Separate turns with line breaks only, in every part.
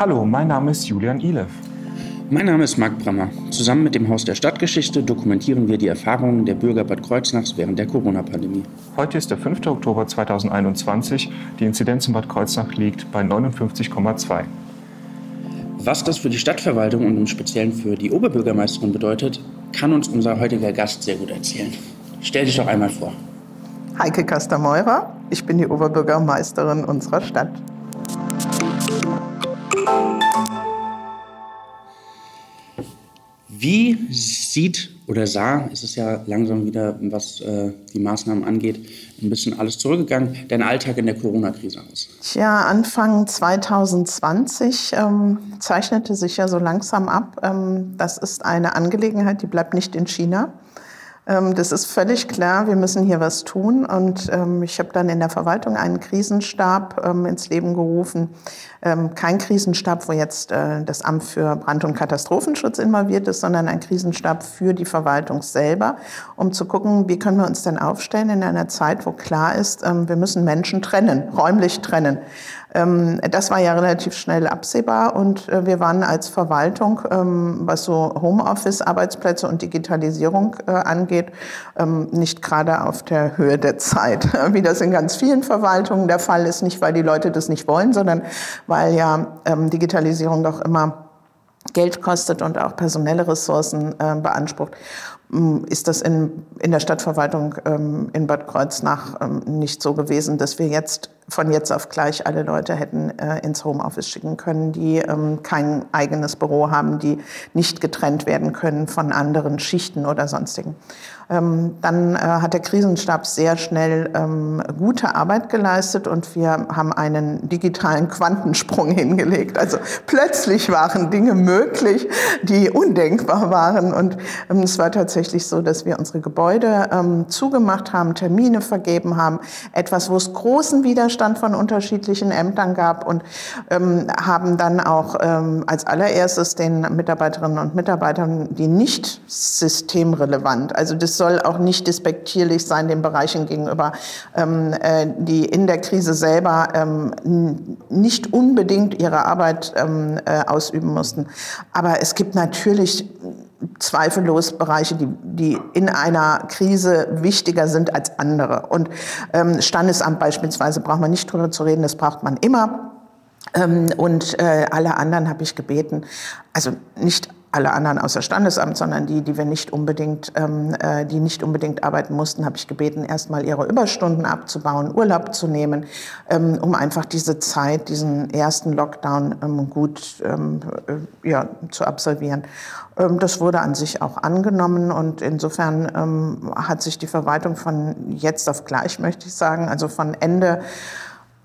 Hallo, mein Name ist Julian Ilev.
Mein Name ist Marc Brammer. Zusammen mit dem Haus der Stadtgeschichte dokumentieren wir die Erfahrungen der Bürger Bad Kreuznachs während der Corona-Pandemie.
Heute ist der 5. Oktober 2021. Die Inzidenz in Bad Kreuznach liegt bei 59,2.
Was das für die Stadtverwaltung und im Speziellen für die Oberbürgermeisterin bedeutet, kann uns unser heutiger Gast sehr gut erzählen. Stell dich doch einmal vor.
Heike Kastermeurer, ich bin die Oberbürgermeisterin unserer Stadt.
Wie sieht oder sah, es ist ja langsam wieder, was äh, die Maßnahmen angeht, ein bisschen alles zurückgegangen, dein Alltag in der Corona-Krise aus?
Tja, Anfang 2020 ähm, zeichnete sich ja so langsam ab. Ähm, das ist eine Angelegenheit, die bleibt nicht in China. Ähm, das ist völlig klar, wir müssen hier was tun. Und ähm, ich habe dann in der Verwaltung einen Krisenstab ähm, ins Leben gerufen. Kein Krisenstab, wo jetzt äh, das Amt für Brand- und Katastrophenschutz involviert ist, sondern ein Krisenstab für die Verwaltung selber, um zu gucken, wie können wir uns denn aufstellen in einer Zeit, wo klar ist, wir müssen Menschen trennen, räumlich trennen. Ähm, das war ja relativ schnell absehbar und äh, wir waren als Verwaltung, ähm, was so Homeoffice, Arbeitsplätze und Digitalisierung äh, angeht, ähm, nicht gerade auf der Höhe der Zeit, wie das in ganz vielen Verwaltungen der Fall ist. Nicht, weil die Leute das nicht wollen, sondern weil ja Digitalisierung doch immer Geld kostet und auch personelle Ressourcen äh, beansprucht, ist das in, in der Stadtverwaltung ähm, in Bad Kreuznach ähm, nicht so gewesen, dass wir jetzt von jetzt auf gleich alle Leute hätten äh, ins Homeoffice schicken können, die ähm, kein eigenes Büro haben, die nicht getrennt werden können von anderen Schichten oder sonstigen. Ähm, dann äh, hat der Krisenstab sehr schnell ähm, gute Arbeit geleistet und wir haben einen digitalen Quantensprung hingelegt. Also plötzlich waren Dinge möglich, die undenkbar waren. Und ähm, es war tatsächlich so, dass wir unsere Gebäude ähm, zugemacht haben, Termine vergeben haben, etwas, wo es großen Widerstand Widerstand von unterschiedlichen Ämtern gab und ähm, haben dann auch ähm, als allererstes den Mitarbeiterinnen und Mitarbeitern, die nicht systemrelevant, also das soll auch nicht despektierlich sein den Bereichen gegenüber, ähm, äh, die in der Krise selber ähm, nicht unbedingt ihre Arbeit ähm, äh, ausüben mussten. Aber es gibt natürlich zweifellos Bereiche, die, die in einer Krise wichtiger sind als andere. Und ähm, Standesamt beispielsweise braucht man nicht drüber zu reden, das braucht man immer. Ähm, und äh, alle anderen habe ich gebeten, also nicht alle anderen außer Standesamt, sondern die, die wir nicht unbedingt, ähm, äh, die nicht unbedingt arbeiten mussten, habe ich gebeten, erstmal ihre Überstunden abzubauen, Urlaub zu nehmen, ähm, um einfach diese Zeit, diesen ersten Lockdown ähm, gut ähm, äh, ja, zu absolvieren. Ähm, das wurde an sich auch angenommen und insofern ähm, hat sich die Verwaltung von jetzt auf gleich, möchte ich sagen, also von Ende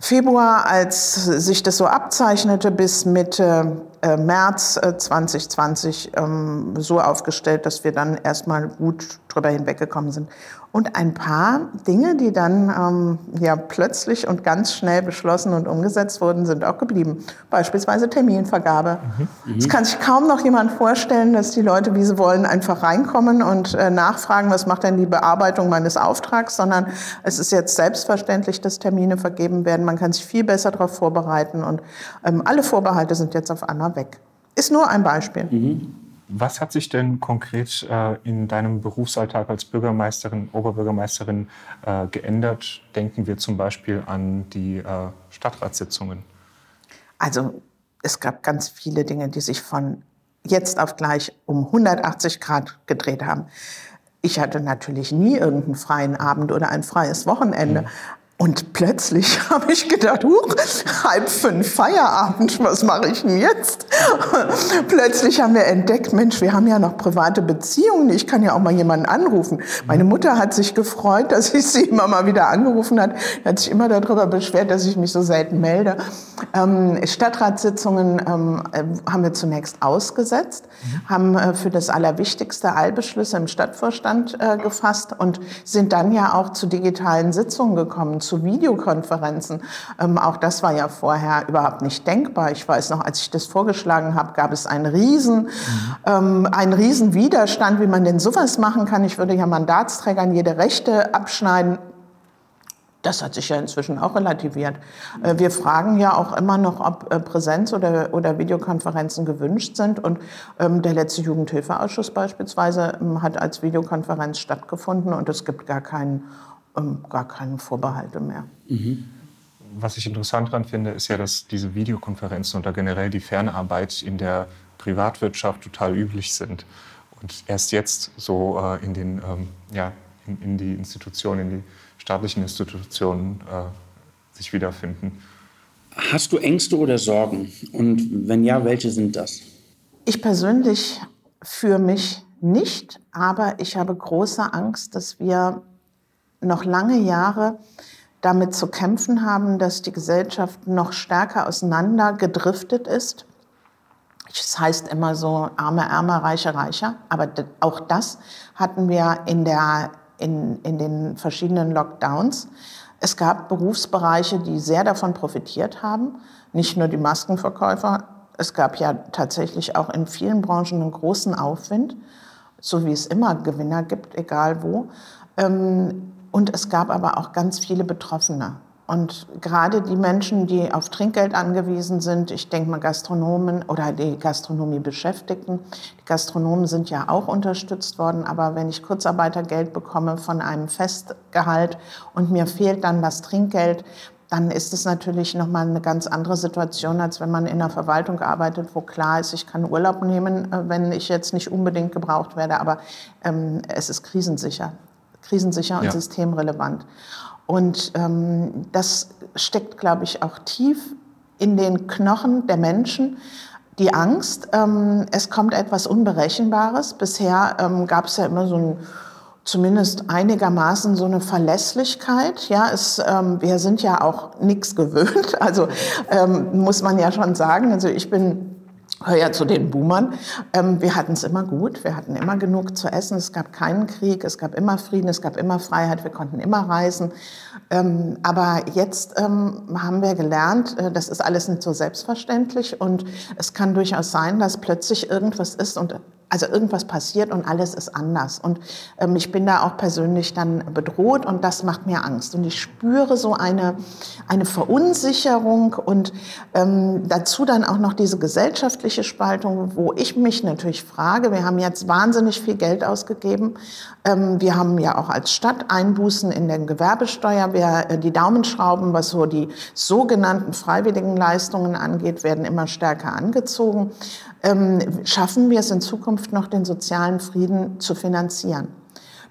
Februar, als sich das so abzeichnete, bis Mitte äh, März 2020 äh, ähm, so aufgestellt, dass wir dann erstmal gut drüber hinweggekommen sind. Und ein paar Dinge, die dann ähm, ja plötzlich und ganz schnell beschlossen und umgesetzt wurden, sind auch geblieben. Beispielsweise Terminvergabe. Mhm. Es kann sich kaum noch jemand vorstellen, dass die Leute, wie sie wollen, einfach reinkommen und äh, nachfragen, was macht denn die Bearbeitung meines Auftrags, sondern es ist jetzt selbstverständlich, dass Termine vergeben werden. Man kann sich viel besser darauf vorbereiten und ähm, alle Vorbehalte sind jetzt auf einmal weg. Ist nur ein Beispiel.
Mhm. Was hat sich denn konkret äh, in deinem Berufsalltag als Bürgermeisterin, Oberbürgermeisterin äh, geändert? Denken wir zum Beispiel an die äh, Stadtratssitzungen.
Also es gab ganz viele Dinge, die sich von jetzt auf gleich um 180 Grad gedreht haben. Ich hatte natürlich nie irgendeinen freien Abend oder ein freies Wochenende. Mhm. Und plötzlich habe ich gedacht, huch, halb fünf Feierabend, was mache ich denn jetzt? plötzlich haben wir entdeckt, Mensch, wir haben ja noch private Beziehungen, ich kann ja auch mal jemanden anrufen. Meine Mutter hat sich gefreut, dass ich sie immer mal wieder angerufen hat. Hat sich immer darüber beschwert, dass ich mich so selten melde. Ähm, Stadtratssitzungen ähm, äh, haben wir zunächst ausgesetzt, mhm. haben äh, für das Allerwichtigste Allbeschlüsse im Stadtvorstand äh, gefasst und sind dann ja auch zu digitalen Sitzungen gekommen zu Videokonferenzen. Ähm, auch das war ja vorher überhaupt nicht denkbar. Ich weiß noch, als ich das vorgeschlagen habe, gab es einen riesen, mhm. ähm, einen riesen Widerstand, wie man denn sowas machen kann. Ich würde ja Mandatsträgern jede Rechte abschneiden Das hat sich ja inzwischen auch relativiert. Äh, wir fragen ja auch immer noch, ob äh, Präsenz- oder, oder Videokonferenzen gewünscht sind. Und ähm, der letzte Jugendhilfeausschuss beispielsweise ähm, hat als Videokonferenz stattgefunden und es gibt gar, keinen, ähm, gar keine Vorbehalte mehr. Mhm.
Was ich interessant daran finde, ist ja, dass diese Videokonferenzen oder generell die Fernarbeit in der Privatwirtschaft total üblich sind. Und erst jetzt so äh, in, den, ähm, ja, in, in die Institutionen, in die staatlichen Institutionen äh, sich wiederfinden.
Hast du Ängste oder Sorgen? Und wenn ja, welche sind das?
Ich persönlich für mich nicht, aber ich habe große Angst, dass wir noch lange Jahre damit zu kämpfen haben, dass die Gesellschaft noch stärker auseinander gedriftet ist. Es heißt immer so, arme, ärmer, reiche, reicher. Aber auch das hatten wir in der in, in den verschiedenen Lockdowns. Es gab Berufsbereiche, die sehr davon profitiert haben, nicht nur die Maskenverkäufer. Es gab ja tatsächlich auch in vielen Branchen einen großen Aufwind, so wie es immer Gewinner gibt, egal wo. Ähm, und es gab aber auch ganz viele Betroffene. Und gerade die Menschen, die auf Trinkgeld angewiesen sind, ich denke mal Gastronomen oder die Gastronomie Beschäftigten, die Gastronomen sind ja auch unterstützt worden, aber wenn ich Kurzarbeitergeld bekomme von einem Festgehalt und mir fehlt dann das Trinkgeld, dann ist es natürlich nochmal eine ganz andere Situation, als wenn man in der Verwaltung arbeitet, wo klar ist, ich kann Urlaub nehmen, äh, wenn ich jetzt nicht unbedingt gebraucht werde, aber ähm, es ist krisensicher, krisensicher und ja. systemrelevant. Und ähm, das steckt, glaube ich, auch tief in den Knochen der Menschen. Die Angst, ähm, es kommt etwas Unberechenbares. Bisher ähm, gab es ja immer so ein zumindest einigermaßen so eine Verlässlichkeit. Ja, es, ähm, wir sind ja auch nichts gewöhnt. Also ähm, muss man ja schon sagen. Also ich bin Hör ja zu den Boomern. Ähm, wir hatten es immer gut, wir hatten immer genug zu essen, es gab keinen Krieg, es gab immer Frieden, es gab immer Freiheit, wir konnten immer reisen. Ähm, aber jetzt ähm, haben wir gelernt, äh, das ist alles nicht so selbstverständlich. Und es kann durchaus sein, dass plötzlich irgendwas ist und also irgendwas passiert und alles ist anders. Und ähm, ich bin da auch persönlich dann bedroht und das macht mir Angst. Und ich spüre so eine, eine Verunsicherung und ähm, dazu dann auch noch diese gesellschaftliche Spaltung, wo ich mich natürlich frage, wir haben jetzt wahnsinnig viel Geld ausgegeben. Ähm, wir haben ja auch als Stadt Einbußen in der Gewerbesteuer. Wir, äh, die Daumenschrauben, was so die sogenannten freiwilligen Leistungen angeht, werden immer stärker angezogen schaffen wir es in Zukunft noch, den sozialen Frieden zu finanzieren.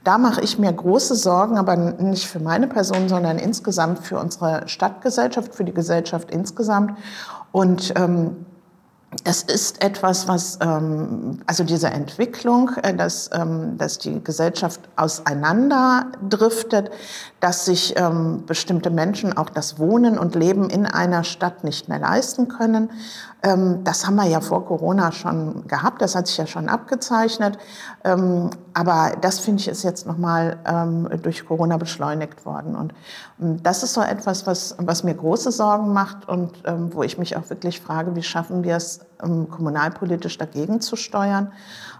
Da mache ich mir große Sorgen, aber nicht für meine Person, sondern insgesamt für unsere Stadtgesellschaft, für die Gesellschaft insgesamt. Und ähm, das ist etwas, was, ähm, also diese Entwicklung, äh, dass, ähm, dass die Gesellschaft auseinanderdriftet, dass sich ähm, bestimmte Menschen auch das Wohnen und Leben in einer Stadt nicht mehr leisten können. Ähm, das haben wir ja vor Corona schon gehabt, das hat sich ja schon abgezeichnet. Ähm, aber das finde ich ist jetzt nochmal ähm, durch Corona beschleunigt worden. Und das ist so etwas, was, was mir große Sorgen macht und wo ich mich auch wirklich frage, wie schaffen wir es, kommunalpolitisch dagegen zu steuern,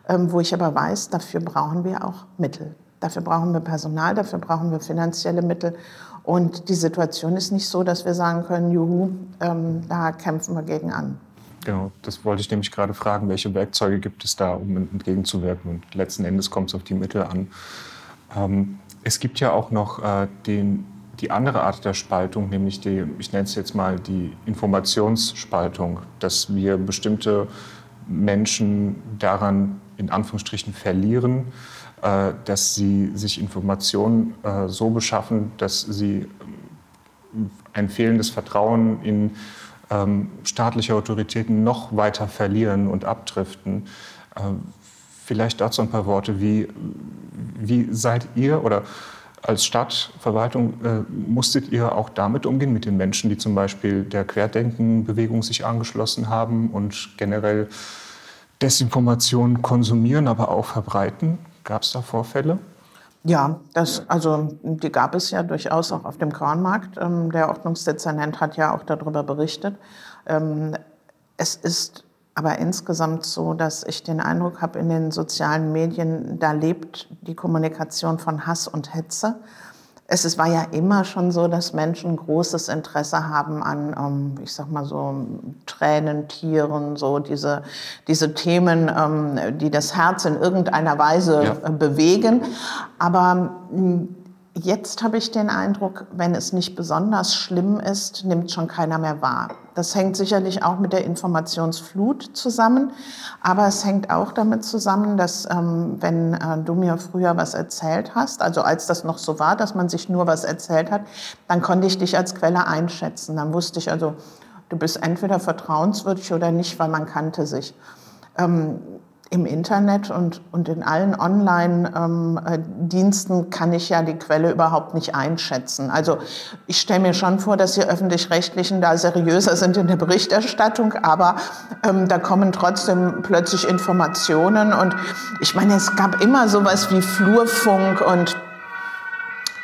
wo ich aber weiß, dafür brauchen wir auch Mittel. Dafür brauchen wir Personal, dafür brauchen wir finanzielle Mittel. Und die Situation ist nicht so, dass wir sagen können, juhu, ähm, da kämpfen wir gegen an.
Genau, das wollte ich nämlich gerade fragen, welche Werkzeuge gibt es da, um entgegenzuwirken? Und letzten Endes kommt es auf die Mittel an. Ähm, es gibt ja auch noch äh, den, die andere Art der Spaltung, nämlich die, ich nenne es jetzt mal die Informationsspaltung, dass wir bestimmte Menschen daran in Anführungsstrichen verlieren, äh, dass sie sich Informationen äh, so beschaffen, dass sie ein fehlendes Vertrauen in ähm, staatliche Autoritäten noch weiter verlieren und abdriften. Vielleicht dazu ein paar Worte. Wie, wie seid ihr oder als Stadtverwaltung äh, musstet ihr auch damit umgehen, mit den Menschen, die zum Beispiel der Querdenkenbewegung sich angeschlossen haben und generell Desinformation konsumieren, aber auch verbreiten? Gab es da Vorfälle?
Ja, das, also die gab es ja durchaus auch auf dem Kornmarkt. Ähm, der Ordnungsdezernent hat ja auch darüber berichtet. Ähm, es ist aber insgesamt so, dass ich den Eindruck habe, in den sozialen Medien, da lebt die Kommunikation von Hass und Hetze. es ist, war ja immer schon so, dass Menschen großes Interesse haben an, ähm, ich sag mal so, Tränentieren, so diese, diese Themen, ähm, die das Herz in irgendeiner Weise ja. bewegen. Aber Jetzt habe ich den Eindruck, wenn es nicht besonders schlimm ist, nimmt schon keiner mehr wahr. Das hängt sicherlich auch mit der Informationsflut zusammen, aber es hängt auch damit zusammen, dass ähm, wenn äh, du mir früher was erzählt hast, also als das noch so war, dass man sich nur was erzählt hat, dann konnte ich dich als Quelle einschätzen. Dann wusste ich also, du bist entweder vertrauenswürdig oder nicht, weil man kannte sich. Ähm, im Internet und, und in allen Online-Diensten ähm, kann ich ja die Quelle überhaupt nicht einschätzen. Also ich stelle mir schon vor, dass die öffentlich-rechtlichen da seriöser sind in der Berichterstattung, aber ähm, da kommen trotzdem plötzlich Informationen und ich meine, es gab immer sowas wie Flurfunk und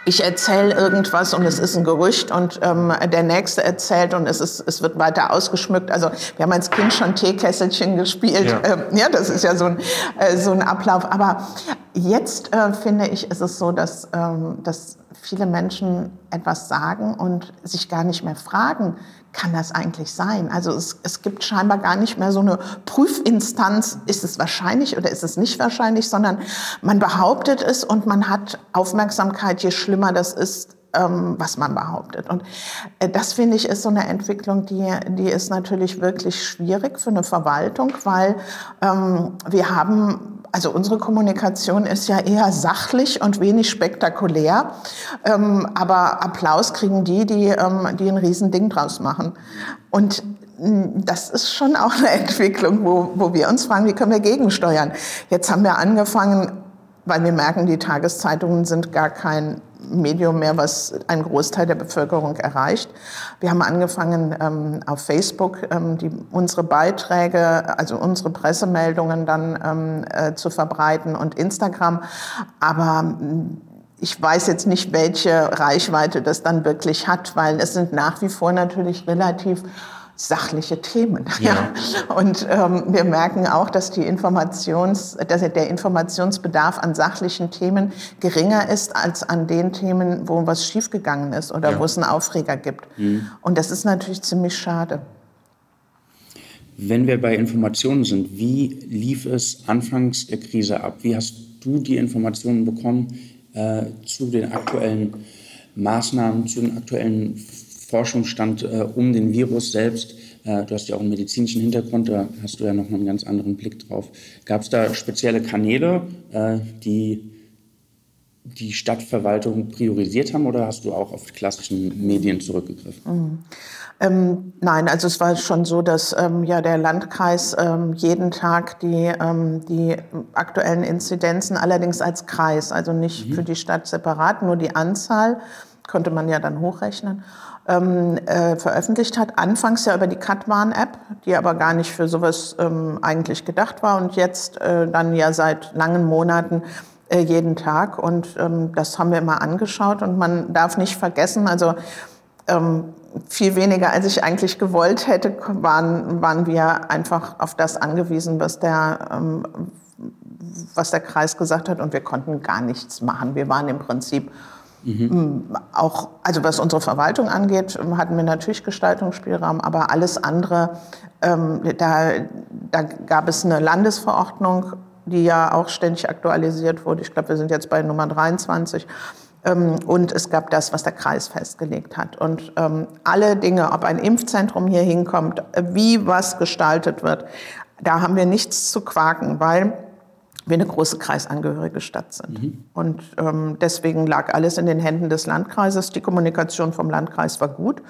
ich erzähle irgendwas und es ist ein Gerücht und ähm, der Nächste erzählt und es, ist, es wird weiter ausgeschmückt. Also wir haben als Kind schon Teekesselchen gespielt. Ja, ähm, ja das ist ja so ein, äh, so ein Ablauf. Aber jetzt äh, finde ich, ist es so, dass, ähm, dass viele Menschen etwas sagen und sich gar nicht mehr fragen, kann das eigentlich sein? Also es, es gibt scheinbar gar nicht mehr so eine Prüfinstanz, ist es wahrscheinlich oder ist es nicht wahrscheinlich, sondern man behauptet es und man hat Aufmerksamkeit, je schlimmer das ist, ähm, was man behauptet. Und äh, das finde ich ist so eine Entwicklung, die, die ist natürlich wirklich schwierig für eine Verwaltung, weil ähm, wir haben also unsere Kommunikation ist ja eher sachlich und wenig spektakulär. Ähm, aber Applaus kriegen die, die, ähm, die ein Riesending draus machen. Und mm, das ist schon auch eine Entwicklung, wo, wo wir uns fragen, wie können wir gegensteuern. Jetzt haben wir angefangen, weil wir merken, die Tageszeitungen sind gar kein Medium mehr, was einen Großteil der Bevölkerung erreicht. Wir haben angefangen, ähm, auf Facebook ähm, die, unsere Beiträge, also unsere Pressemeldungen dann ähm, äh, zu verbreiten und Instagram. Aber mm, ich weiß jetzt nicht, welche Reichweite das dann wirklich hat, weil es sind nach wie vor natürlich relativ sachliche Themen. Ja. ja. Und ähm, wir merken auch, dass, die Informations, dass der Informationsbedarf an sachlichen Themen geringer ist als an den Themen, wo was schiefgegangen ist oder ja. wo es einen Aufreger gibt. Mhm. Und das ist natürlich ziemlich schade.
Wenn wir bei Informationen sind, wie lief es anfangs der Krise ab? Wie hast du die Informationen bekommen äh, zu den aktuellen Maßnahmen, zu den aktuellen Forschungsstand äh, um den Virus selbst. Äh, du hast ja auch einen medizinischen Hintergrund, da hast du ja noch einen ganz anderen Blick drauf. Gab es da spezielle Kanäle, äh, die die Stadtverwaltung priorisiert haben oder hast du auch auf die klassischen Medien zurückgegriffen?
Mhm. Ähm, nein, also es war schon so, dass ähm, ja der Landkreis ähm, jeden Tag die, ähm, die aktuellen Inzidenzen allerdings als Kreis, also nicht mhm. für die Stadt separat, nur die Anzahl konnte man ja dann hochrechnen ähm, äh, veröffentlicht hat. Anfangs ja über die Katwan-App, die aber gar nicht für sowas ähm, eigentlich gedacht war und jetzt äh, dann ja seit langen Monaten äh, jeden Tag. Und ähm, das haben wir immer angeschaut und man darf nicht vergessen, also ähm, viel weniger, als ich eigentlich gewollt hätte, waren, waren wir einfach auf das angewiesen, was der, ähm, was der Kreis gesagt hat und wir konnten gar nichts machen. Wir waren im Prinzip Mhm. Auch, also was unsere Verwaltung angeht, hatten wir natürlich Gestaltungsspielraum, aber alles andere, ähm, da, da gab es eine Landesverordnung, die ja auch ständig aktualisiert wurde. Ich glaube, wir sind jetzt bei Nummer 23. Ähm, und es gab das, was der Kreis festgelegt hat. Und ähm, alle Dinge, ob ein Impfzentrum hier hinkommt, wie was gestaltet wird, da haben wir nichts zu quaken, weil wir eine große kreisangehörige Stadt sind. Mhm. Und ähm, deswegen lag alles in den Händen des Landkreises. Die Kommunikation vom Landkreis war gut.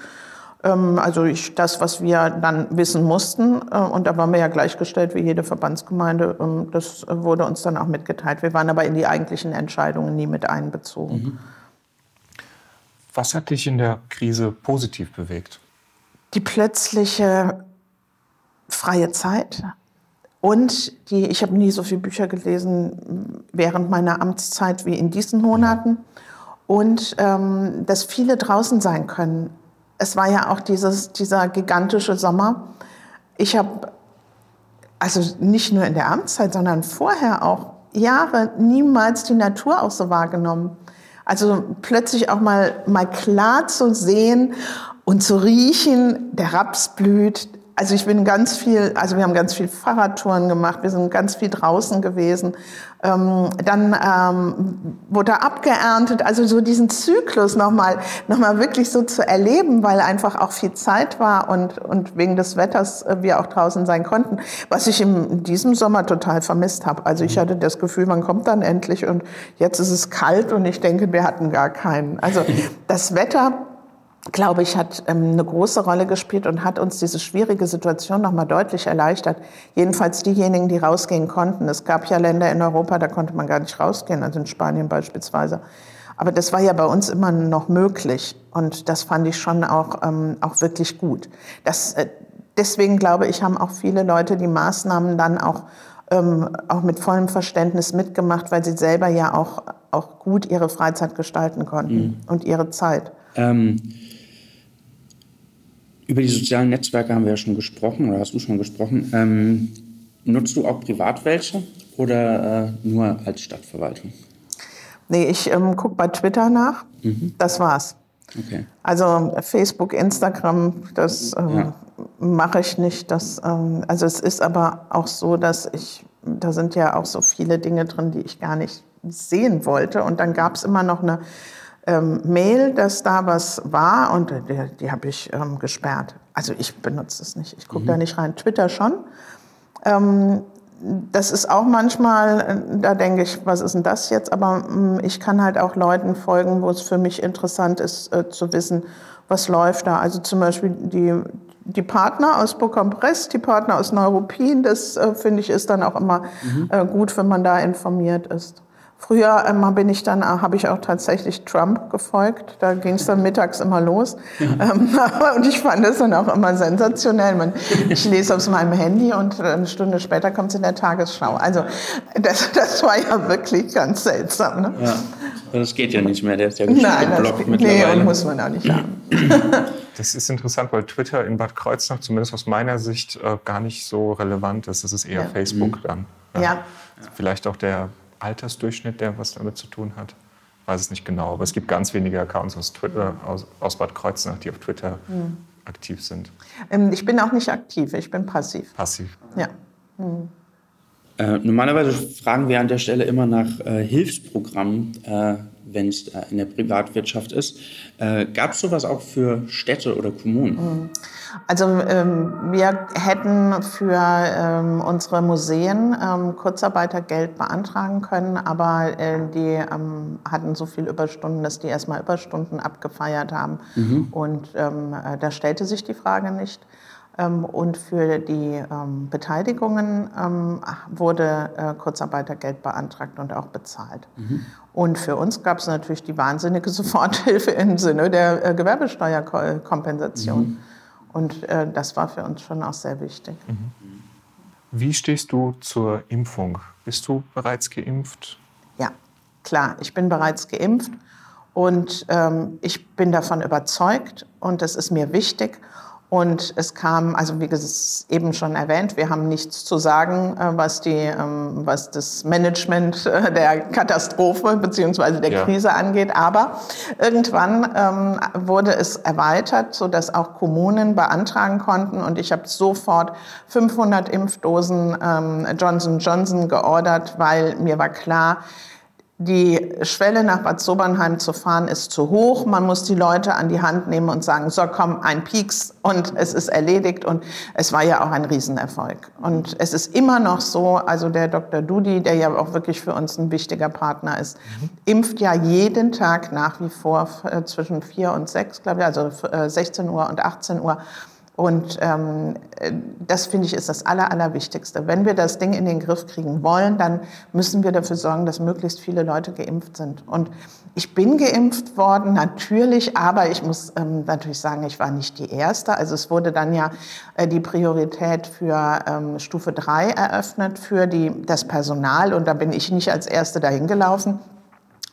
Ähm, also ich, das, was wir dann wissen mussten, äh, und da waren wir ja gleichgestellt wie jede Verbandsgemeinde, ähm, das wurde uns dann auch mitgeteilt. Wir waren aber in die eigentlichen Entscheidungen nie mit einbezogen. Mhm.
Was hat dich in der Krise positiv bewegt?
Die plötzliche freie Zeit, und die, ich habe nie so viele Bücher gelesen während meiner Amtszeit wie in diesen Monaten. Und ähm, dass viele draußen sein können. Es war ja auch dieses, dieser gigantische Sommer. Ich habe also nicht nur in der Amtszeit, sondern vorher auch Jahre niemals die Natur auch so wahrgenommen. Also plötzlich auch mal, mal klar zu sehen und zu riechen, der Raps blüht, also ich bin ganz viel, also wir haben ganz viel Fahrradtouren gemacht, wir sind ganz viel draußen gewesen. Ähm, dann ähm, wurde abgeerntet, also so diesen Zyklus nochmal noch mal wirklich so zu erleben, weil einfach auch viel Zeit war und, und wegen des Wetters äh, wir auch draußen sein konnten, was ich in diesem Sommer total vermisst habe. Also ich hatte das Gefühl, man kommt dann endlich und jetzt ist es kalt und ich denke, wir hatten gar keinen. Also das Wetter glaube ich, hat ähm, eine große Rolle gespielt und hat uns diese schwierige Situation nochmal deutlich erleichtert. Jedenfalls diejenigen, die rausgehen konnten. Es gab ja Länder in Europa, da konnte man gar nicht rausgehen, also in Spanien beispielsweise. Aber das war ja bei uns immer noch möglich und das fand ich schon auch, ähm, auch wirklich gut. Das, äh, deswegen glaube ich, haben auch viele Leute die Maßnahmen dann auch, ähm, auch mit vollem Verständnis mitgemacht, weil sie selber ja auch, auch gut ihre Freizeit gestalten konnten mhm. und ihre Zeit. Ähm
über die sozialen Netzwerke haben wir ja schon gesprochen oder hast du schon gesprochen. Ähm, nutzt du auch privat welche oder äh, nur als Stadtverwaltung?
Nee, ich ähm, gucke bei Twitter nach. Mhm. Das war's. Okay. Also Facebook, Instagram, das ähm, ja. mache ich nicht. Das, ähm, also es ist aber auch so, dass ich, da sind ja auch so viele Dinge drin, die ich gar nicht sehen wollte. Und dann gab es immer noch eine ähm, Mail, dass da was war und die, die habe ich ähm, gesperrt. Also ich benutze es nicht. Ich gucke mhm. da nicht rein. Twitter schon. Ähm, das ist auch manchmal, äh, da denke ich, was ist denn das jetzt? Aber ähm, ich kann halt auch Leuten folgen, wo es für mich interessant ist, äh, zu wissen, was läuft da. Also zum Beispiel die, die Partner aus Bocompress, die Partner aus Neuruppin, das äh, finde ich ist dann auch immer mhm. äh, gut, wenn man da informiert ist. Früher ähm, bin ich dann, äh, habe ich auch tatsächlich Trump gefolgt. Da ging es dann mittags immer los. Ja. Ähm, und ich fand das dann auch immer sensationell. Man, ich lese aus meinem Handy und eine Stunde später kommt es in der Tagesschau. Also das, das war ja wirklich ganz seltsam. Ne? Ja,
das geht ja nicht mehr. Der ist ja geblockt mittlerweile.
Nee, und muss man auch nicht haben.
Das ist interessant, weil Twitter in Bad Kreuznach, zumindest aus meiner Sicht, äh, gar nicht so relevant ist. Es ist eher ja. Facebook mhm. dann. Ja. Vielleicht auch der Altersdurchschnitt, der was damit zu tun hat. Weiß es nicht genau, aber es gibt ganz wenige Accounts aus, Twitter, aus, aus Bad Kreuznach, die auf Twitter mhm. aktiv sind.
Ähm, ich bin auch nicht aktiv, ich bin passiv.
Passiv.
Ja. Mhm.
Äh, normalerweise fragen wir an der Stelle immer nach äh, Hilfsprogrammen, äh, wenn es äh, in der Privatwirtschaft ist. Äh, Gab es sowas auch für Städte oder Kommunen? Mhm.
Also ähm, wir hätten für ähm, unsere Museen ähm, Kurzarbeitergeld beantragen können, aber äh, die ähm, hatten so viel Überstunden, dass die erstmal Überstunden abgefeiert haben. Mhm. Und ähm, äh, da stellte sich die Frage nicht. Ähm, und für die Beteiligungen wurde äh, Kurzarbeitergeld beantragt und auch bezahlt. Mhm. Und für uns gab es natürlich die wahnsinnige Soforthilfe im Sinne der äh, Gewerbesteuerkompensation. Mhm. Und äh, das war für uns schon auch sehr wichtig. Mhm.
Wie stehst du zur Impfung? Bist du bereits geimpft?
Ja, klar, ich bin bereits geimpft und ähm, ich bin davon überzeugt und es ist mir wichtig. Und es kam, also wie gesagt, eben schon erwähnt, wir haben nichts zu sagen, äh, was, die, ähm, was das Management äh, der Katastrophe bzw. der ja. Krise angeht. Aber irgendwann ähm, wurde es erweitert, sodass auch Kommunen beantragen konnten. Und ich habe sofort 500 Impfdosen ähm, Johnson Johnson geordert, weil mir war klar, die Schwelle nach Bad Sobernheim zu fahren ist zu hoch. Man muss die Leute an die Hand nehmen und sagen, so komm, ein Pieks und es ist erledigt. Und es war ja auch ein Riesenerfolg. Und es ist immer noch so, also der Dr. Dudi, der ja auch wirklich für uns ein wichtiger Partner ist, impft ja jeden Tag nach wie vor äh, zwischen vier und sechs, glaube ich, also 16 äh, Uhr und 18 Uhr. Und ähm, das finde ich ist das Aller, Allerwichtigste. Wenn wir das Ding in den Griff kriegen wollen, dann müssen wir dafür sorgen, dass möglichst viele Leute geimpft sind. Und ich bin geimpft worden, natürlich, aber ich muss ähm, natürlich sagen, ich war nicht die Erste. Also es wurde dann ja äh, die Priorität für ähm, Stufe 3 eröffnet, für die, das Personal. Und da bin ich nicht als Erste dahin gelaufen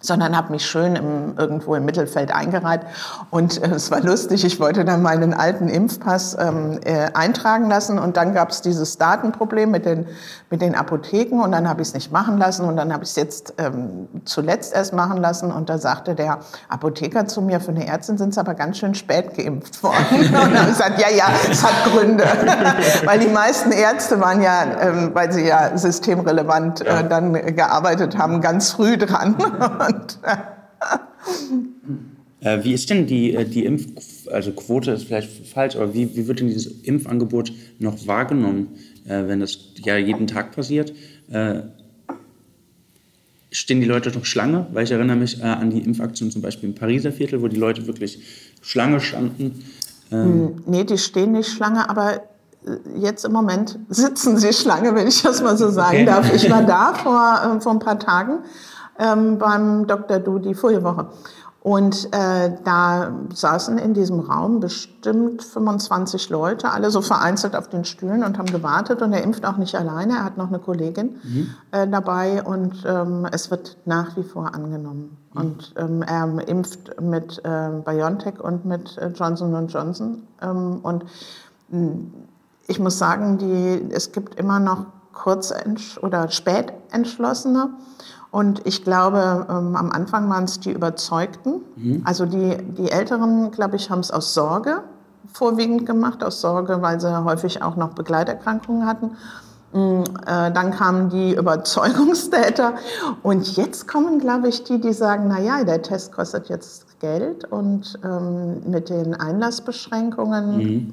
sondern habe mich schön im, irgendwo im Mittelfeld eingereiht. Und äh, es war lustig, ich wollte dann meinen alten Impfpass ähm, äh, eintragen lassen und dann gab es dieses Datenproblem mit den, mit den Apotheken und dann habe ich es nicht machen lassen und dann habe ich es jetzt ähm, zuletzt erst machen lassen und da sagte der Apotheker zu mir, für eine Ärztin sind es aber ganz schön spät geimpft worden. Und dann habe ich gesagt, ja, ja, es hat Gründe. weil die meisten Ärzte waren ja, ähm, weil sie ja systemrelevant äh, dann gearbeitet haben, ganz früh dran. Und,
äh, wie ist denn die, äh, die Impf, also Quote ist vielleicht falsch, aber wie, wie wird denn dieses Impfangebot noch wahrgenommen, äh, wenn das ja jeden Tag passiert? Äh, stehen die Leute noch Schlange? Weil ich erinnere mich äh, an die Impfaktion zum Beispiel im Pariser Viertel, wo die Leute wirklich Schlange standen.
Ähm, nee, die stehen nicht Schlange, aber äh, jetzt im Moment sitzen sie Schlange, wenn ich das mal so sagen okay. darf. Ich war da vor, vor ein paar Tagen ähm, beim Dr. Du die Woche. Und äh, da saßen in diesem Raum bestimmt 25 Leute, alle so vereinzelt auf den Stühlen und haben gewartet. Und er impft auch nicht alleine, er hat noch eine Kollegin mhm. äh, dabei und ähm, es wird nach wie vor angenommen. Mhm. Und ähm, er impft mit äh, BioNTech und mit äh, Johnson Johnson. Ähm, und hm, ich muss sagen, die, es gibt immer noch Kurzentsch- oder Spätentschlossene. Und ich glaube, ähm, am Anfang waren es die Überzeugten. Mhm. Also die, die Älteren, glaube ich, haben es aus Sorge vorwiegend gemacht, aus Sorge, weil sie häufig auch noch Begleiterkrankungen hatten. Mm, äh, dann kamen die Überzeugungstäter und jetzt kommen, glaube ich, die, die sagen, na ja, der Test kostet jetzt Geld und ähm, mit den Einlassbeschränkungen
mhm.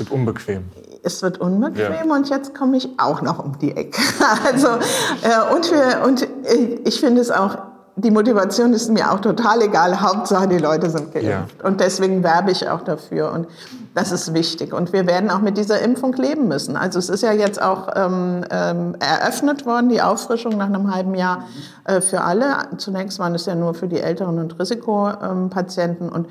Es wird unbequem.
Es wird unbequem ja. und jetzt komme ich auch noch um die Ecke. Also, äh, und, wir, und ich finde es auch, die Motivation ist mir auch total egal. Hauptsache, die Leute sind geimpft. Ja. Und deswegen werbe ich auch dafür. Und das ist wichtig. Und wir werden auch mit dieser Impfung leben müssen. Also es ist ja jetzt auch ähm, ähm, eröffnet worden, die Auffrischung nach einem halben Jahr äh, für alle. Zunächst waren es ja nur für die Älteren und Risikopatienten. Und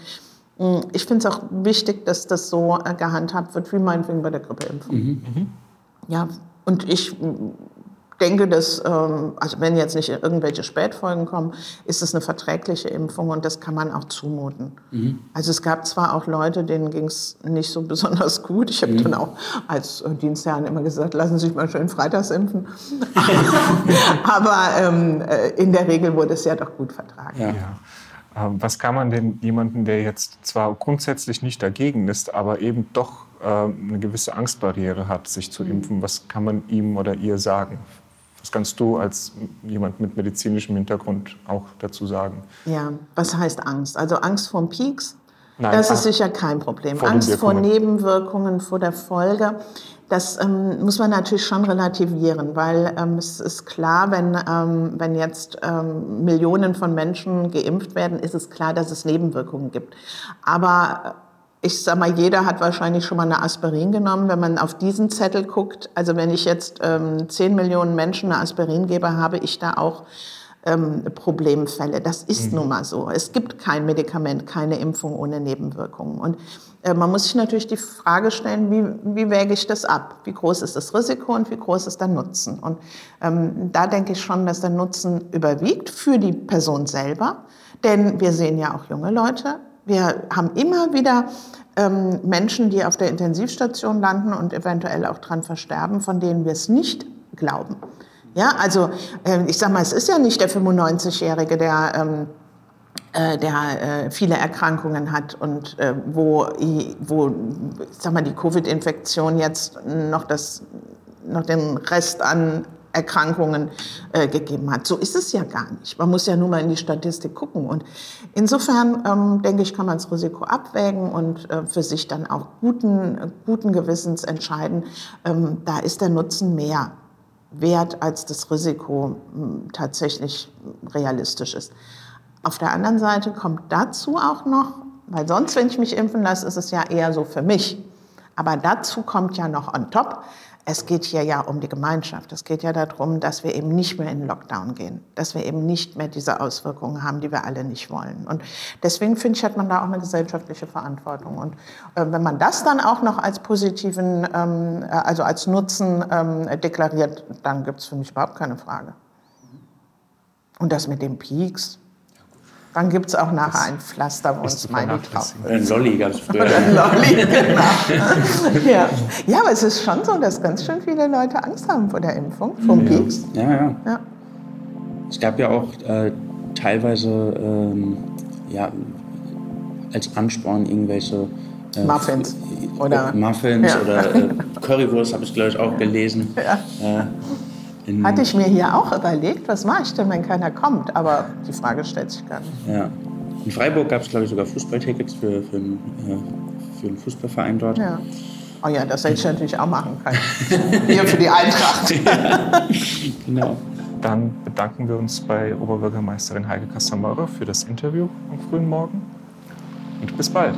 ich finde es auch wichtig, dass das so äh, gehandhabt wird, wie meinetwegen bei der Grippeimpfung. Mhm. Mhm. Ja, und ich hm, denke, dass, ähm, also wenn jetzt nicht irgendwelche Spätfolgen kommen, ist es eine verträgliche Impfung und das kann man auch zumuten. Mhm. Also es gab zwar auch Leute, denen ging es nicht so besonders gut. Ich habe mhm. dann auch als Dienstherren immer gesagt, lassen Sie sich mal schön freitags impfen. Aber ähm, äh, in der Regel wurde es ja doch gut vertragen.
Ja. Ja. Ähm, was kann man denn jemanden, der jetzt zwar grundsätzlich nicht dagegen ist, aber eben doch ähm, eine gewisse Angstbarriere hat, sich zu mhm. impfen, was kann man ihm oder ihr sagen? Was kannst du als jemand mit medizinischem Hintergrund auch dazu sagen?
Ja, was heißt Angst? Also Angst vor Peaks? Nein, das ist sicher kein Problem. Angst vor Nebenwirkungen, vor der Folge. Das ähm, muss man natürlich schon relativieren, weil ähm, es ist klar, wenn, ähm, wenn jetzt ähm, Millionen von Menschen geimpft werden, ist es klar, dass es Nebenwirkungen gibt. Aber äh, ich sag mal, jeder hat wahrscheinlich schon mal eine Aspirin genommen. Wenn man auf diesen Zettel guckt, also wenn ich jetzt ähm, 10 Millionen Menschen eine Aspirin gebe, habe ich da auch ähm, Problemfälle. Das ist mhm. nun mal so. Es gibt kein Medikament, keine Impfung ohne Nebenwirkungen. Und äh, man muss sich natürlich die Frage stellen, wie, wie wäge ich das ab? Wie groß ist das Risiko und wie groß ist der Nutzen? Und ähm, da denke ich schon, dass der Nutzen überwiegt für die Person selber. Denn wir sehen ja auch junge Leute. Wir haben immer wieder ähm, Menschen, die auf der Intensivstation landen und eventuell auch dran versterben, von denen wir es nicht glauben. Ja, also äh, ich sage mal, es ist ja nicht der 95-Jährige, der ähm, äh, der äh, viele Erkrankungen hat und äh, wo, wo sag mal, die Covid-Infektion jetzt noch, das, noch den Rest an Erkrankungen äh, gegeben hat. So ist es ja gar nicht. Man muss ja nur mal in die Statistik gucken. Und insofern, ähm, denke ich, kann man das Risiko abwägen und äh, für sich dann auch guten, guten Gewissens entscheiden, ähm, da ist der Nutzen mehr wert, als das Risiko hm, tatsächlich realistisch ist. Auf der anderen Seite kommt dazu auch noch, weil sonst, wenn ich mich impfen lasse, ist es ja eher so für mich. Aber dazu kommt ja noch on top, es geht hier ja um die Gemeinschaft. Es geht ja darum, dass wir eben nicht mehr in Lockdown gehen, dass wir eben nicht mehr diese Auswirkungen haben, die wir alle nicht wollen. Und deswegen finde ich, hat man da auch eine gesellschaftliche Verantwortung. Und äh, wenn man das dann auch noch als positiven, ähm, äh, also als Nutzen ähm, deklariert, dann gibt es für mich überhaupt keine Frage. Und das mit den Peaks, Dann gibt es auch nachher ein Pflaster, wo
ist
uns Smiley drauf.
Oder ein Lolli es früher.
Ein Lolli, genau. ja. ja, aber es ist schon so, dass ganz schön viele Leute Angst haben vor der Impfung, vom
Ja.
Pieks.
Ja, ja.
Ja.
Es gab ja auch äh, teilweise ähm, ja, als Ansporn irgendwelche äh,
Muffins. Oder-
Muffins
Ja.
oder äh, Currywurst habe ich glaube ich auch gelesen.
Ja.
Äh,
Hatte ich mir hier auch überlegt, was mache ich denn, wenn keiner kommt? Aber die Frage stellt sich gar nicht.
ja. In Freiburg gab es glaube ich sogar Fußballtickets für, für, einen, äh, für einen Fußballverein dort.
Ja. Oh ja, das hätte ich natürlich auch machen können. Hier für die Eintracht.
Genau.
Dann bedanken wir uns bei Oberbürgermeisterin Heike Kastamörer für das Interview am frühen Morgen und bis bald.